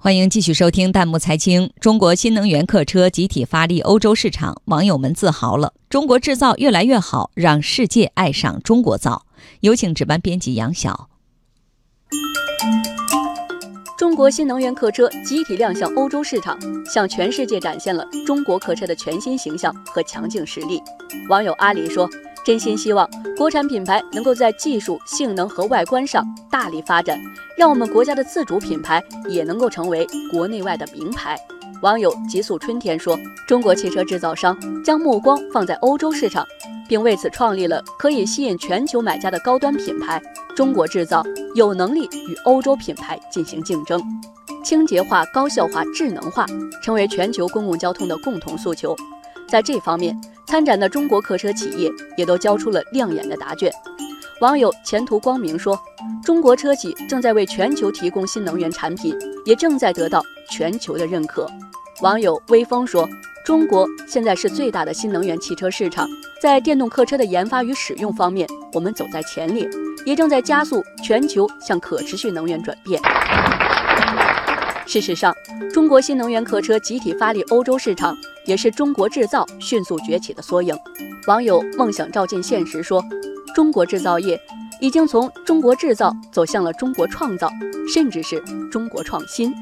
欢迎继续收听弹幕财经。中国新能源客车集体发力欧洲市场，网友们自豪了。中国制造越来越好，让世界爱上中国造。有请值班编辑杨晓。中国新能源客车集体亮相欧洲市场，向全世界展现了中国客车的全新形象和强劲实力。网友阿里说。真心希望国产品牌能够在技术、性能和外观上大力发展，让我们国家的自主品牌也能够成为国内外的名牌。网友极速春天说：“中国汽车制造商将目光放在欧洲市场，并为此创立了可以吸引全球买家的高端品牌。中国制造有能力与欧洲品牌进行竞争。清洁化、高效化、智能化成为全球公共交通的共同诉求。在这方面，参展的中国客车企业也都交出了亮眼的答卷。网友前途光明说：“中国车企正在为全球提供新能源产品，也正在得到全球的认可。”网友微风说：“中国现在是最大的新能源汽车市场，在电动客车的研发与使用方面，我们走在前列，也正在加速全球向可持续能源转变。”事实上，中国新能源客车集体发力欧洲市场，也是中国制造迅速崛起的缩影。网友梦想照进现实说：“中国制造业已经从中国制造走向了中国创造，甚至是中国创新。”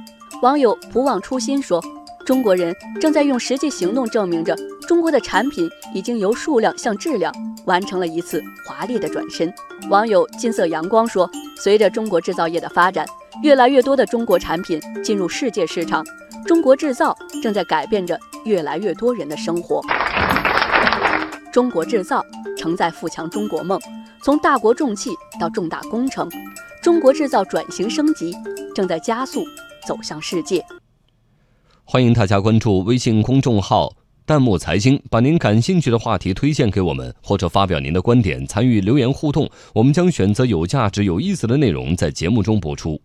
网友不忘初心说：“中国人正在用实际行动证明着，中国的产品已经由数量向质量完成了一次华丽的转身。”网友金色阳光说：“随着中国制造业的发展。”越来越多的中国产品进入世界市场，中国制造正在改变着越来越多人的生活。中国制造承载富强中国梦，从大国重器到重大工程，中国制造转型升级正在加速走向世界。欢迎大家关注微信公众号“弹幕财经”，把您感兴趣的话题推荐给我们，或者发表您的观点，参与留言互动，我们将选择有价值、有意思的内容在节目中播出。